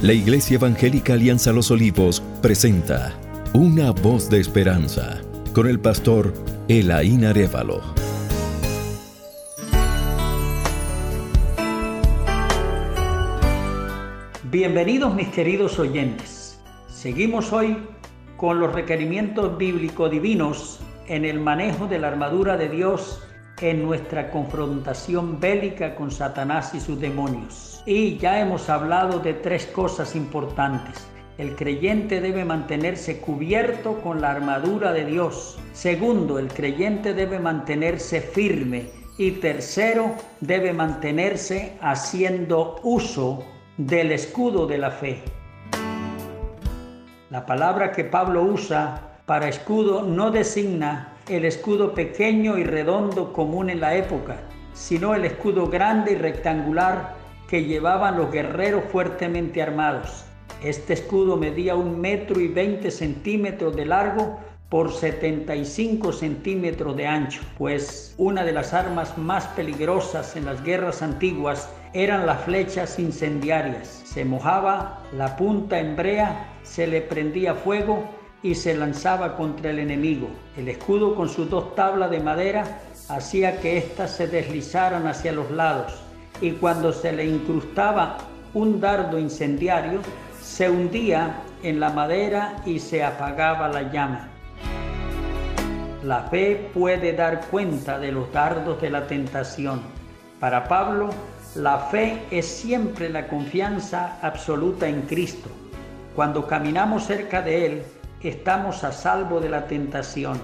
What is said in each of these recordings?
La Iglesia Evangélica Alianza Los Olivos presenta Una voz de esperanza con el pastor Elaín Arevalo. Bienvenidos mis queridos oyentes. Seguimos hoy con los requerimientos bíblico divinos en el manejo de la armadura de Dios en nuestra confrontación bélica con Satanás y sus demonios. Y ya hemos hablado de tres cosas importantes. El creyente debe mantenerse cubierto con la armadura de Dios. Segundo, el creyente debe mantenerse firme. Y tercero, debe mantenerse haciendo uso del escudo de la fe. La palabra que Pablo usa para escudo no designa el escudo pequeño y redondo común en la época, sino el escudo grande y rectangular que llevaban los guerreros fuertemente armados. Este escudo medía un metro y veinte centímetros de largo por 75 centímetros de ancho, pues una de las armas más peligrosas en las guerras antiguas eran las flechas incendiarias. Se mojaba la punta en brea, se le prendía fuego y se lanzaba contra el enemigo. El escudo con sus dos tablas de madera hacía que éstas se deslizaran hacia los lados y cuando se le incrustaba un dardo incendiario, se hundía en la madera y se apagaba la llama. La fe puede dar cuenta de los dardos de la tentación. Para Pablo, la fe es siempre la confianza absoluta en Cristo. Cuando caminamos cerca de Él, estamos a salvo de la tentación.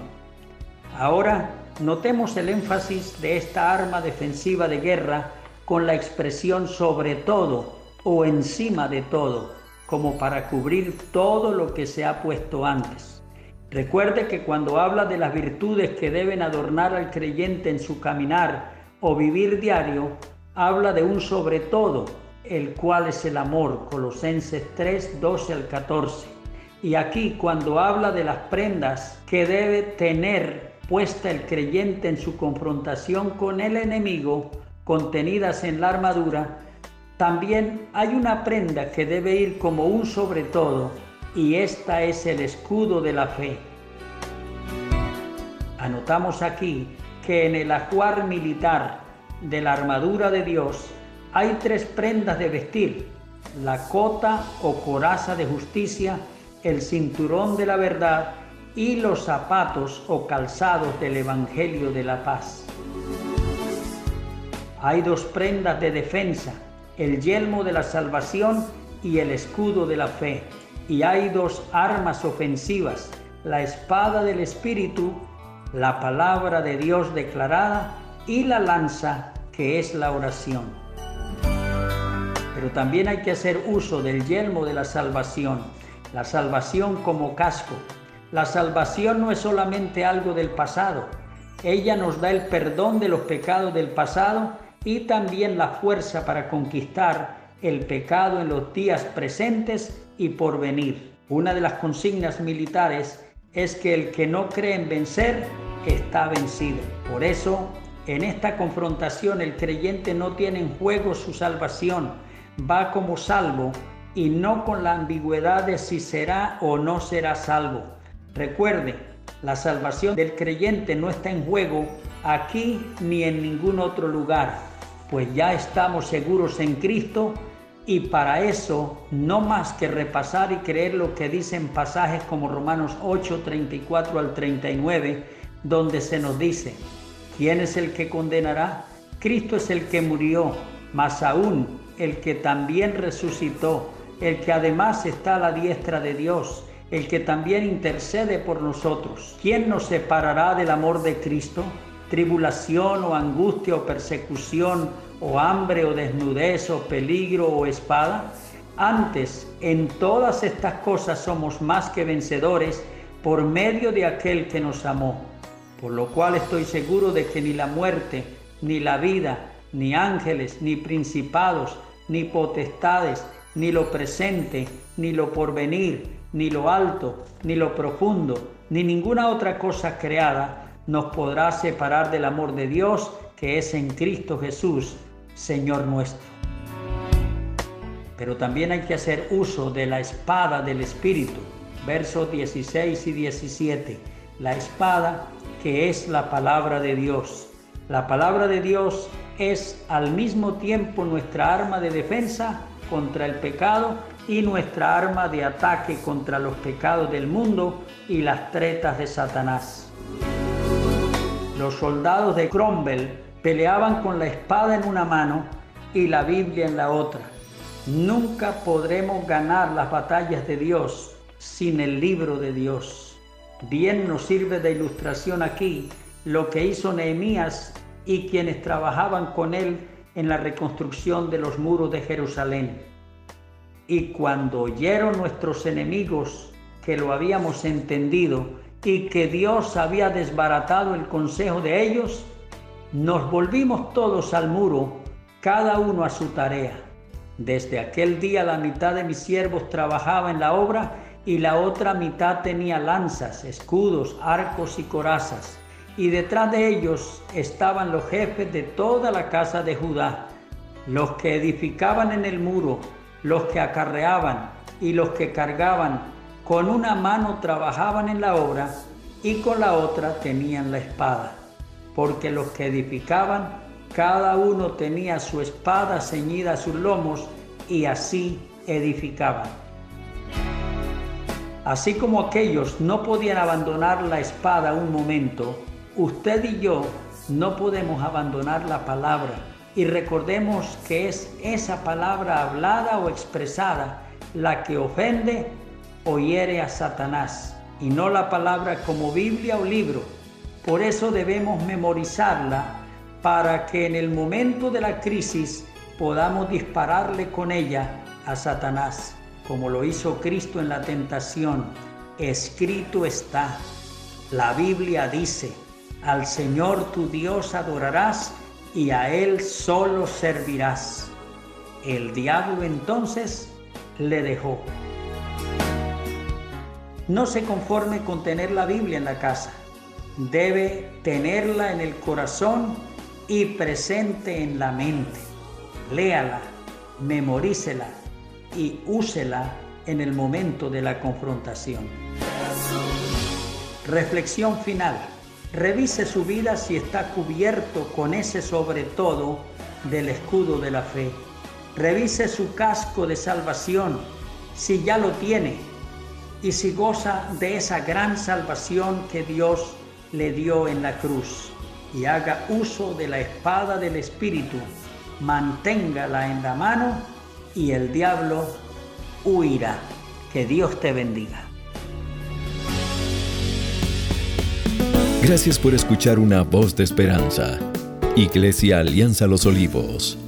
Ahora, notemos el énfasis de esta arma defensiva de guerra con la expresión sobre todo o encima de todo, como para cubrir todo lo que se ha puesto antes. Recuerde que cuando habla de las virtudes que deben adornar al creyente en su caminar o vivir diario, habla de un sobre todo, el cual es el amor, Colosenses 3, 12 al 14. Y aquí cuando habla de las prendas que debe tener puesta el creyente en su confrontación con el enemigo, contenidas en la armadura, también hay una prenda que debe ir como un sobre todo, y esta es el escudo de la fe. Anotamos aquí que en el ajuar militar de la armadura de Dios hay tres prendas de vestir, la cota o coraza de justicia, el cinturón de la verdad y los zapatos o calzados del Evangelio de la paz. Hay dos prendas de defensa, el yelmo de la salvación y el escudo de la fe. Y hay dos armas ofensivas, la espada del Espíritu, la palabra de Dios declarada y la lanza que es la oración. Pero también hay que hacer uso del yelmo de la salvación la salvación como casco. La salvación no es solamente algo del pasado, ella nos da el perdón de los pecados del pasado y también la fuerza para conquistar el pecado en los días presentes y por venir. Una de las consignas militares es que el que no cree en vencer está vencido. Por eso, en esta confrontación el creyente no tiene en juego su salvación, va como salvo y no con la ambigüedad de si será o no será salvo. Recuerde, la salvación del creyente no está en juego aquí ni en ningún otro lugar, pues ya estamos seguros en Cristo y para eso no más que repasar y creer lo que dicen pasajes como Romanos 8, 34 al 39, donde se nos dice, ¿quién es el que condenará? Cristo es el que murió, más aún el que también resucitó el que además está a la diestra de Dios, el que también intercede por nosotros. ¿Quién nos separará del amor de Cristo? ¿Tribulación o angustia o persecución o hambre o desnudez o peligro o espada? Antes, en todas estas cosas somos más que vencedores por medio de aquel que nos amó. Por lo cual estoy seguro de que ni la muerte, ni la vida, ni ángeles, ni principados, ni potestades, ni lo presente, ni lo porvenir, ni lo alto, ni lo profundo, ni ninguna otra cosa creada nos podrá separar del amor de Dios que es en Cristo Jesús, Señor nuestro. pero también hay que hacer uso de la espada del Espíritu. Versos 16 y 17. La espada que es la palabra de Dios. La palabra de Dios es al mismo tiempo nuestra arma de defensa contra el pecado y nuestra arma de ataque contra los pecados del mundo y las tretas de Satanás. Los soldados de Cromwell peleaban con la espada en una mano y la Biblia en la otra. Nunca podremos ganar las batallas de Dios sin el libro de Dios. Bien nos sirve de ilustración aquí lo que hizo Nehemías y quienes trabajaban con él en la reconstrucción de los muros de Jerusalén. Y cuando oyeron nuestros enemigos que lo habíamos entendido y que Dios había desbaratado el consejo de ellos, nos volvimos todos al muro, cada uno a su tarea. Desde aquel día la mitad de mis siervos trabajaba en la obra y la otra mitad tenía lanzas, escudos, arcos y corazas y detrás de ellos estaban los jefes de toda la casa de Judá, los que edificaban en el muro, los que acarreaban y los que cargaban, con una mano trabajaban en la obra y con la otra tenían la espada, porque los que edificaban, cada uno tenía su espada ceñida a sus lomos y así edificaban. Así como aquellos no podían abandonar la espada un momento, Usted y yo no podemos abandonar la palabra y recordemos que es esa palabra hablada o expresada la que ofende o hiere a Satanás y no la palabra como Biblia o libro. Por eso debemos memorizarla para que en el momento de la crisis podamos dispararle con ella a Satanás, como lo hizo Cristo en la tentación. Escrito está. La Biblia dice, al Señor tu Dios adorarás y a Él solo servirás. El diablo entonces le dejó. No se conforme con tener la Biblia en la casa. Debe tenerla en el corazón y presente en la mente. Léala, memorícela y úsela en el momento de la confrontación. Reflexión final. Revise su vida si está cubierto con ese sobre todo del escudo de la fe. Revise su casco de salvación si ya lo tiene y si goza de esa gran salvación que Dios le dio en la cruz. Y haga uso de la espada del Espíritu, manténgala en la mano y el diablo huirá. Que Dios te bendiga. Gracias por escuchar una voz de esperanza. Iglesia Alianza Los Olivos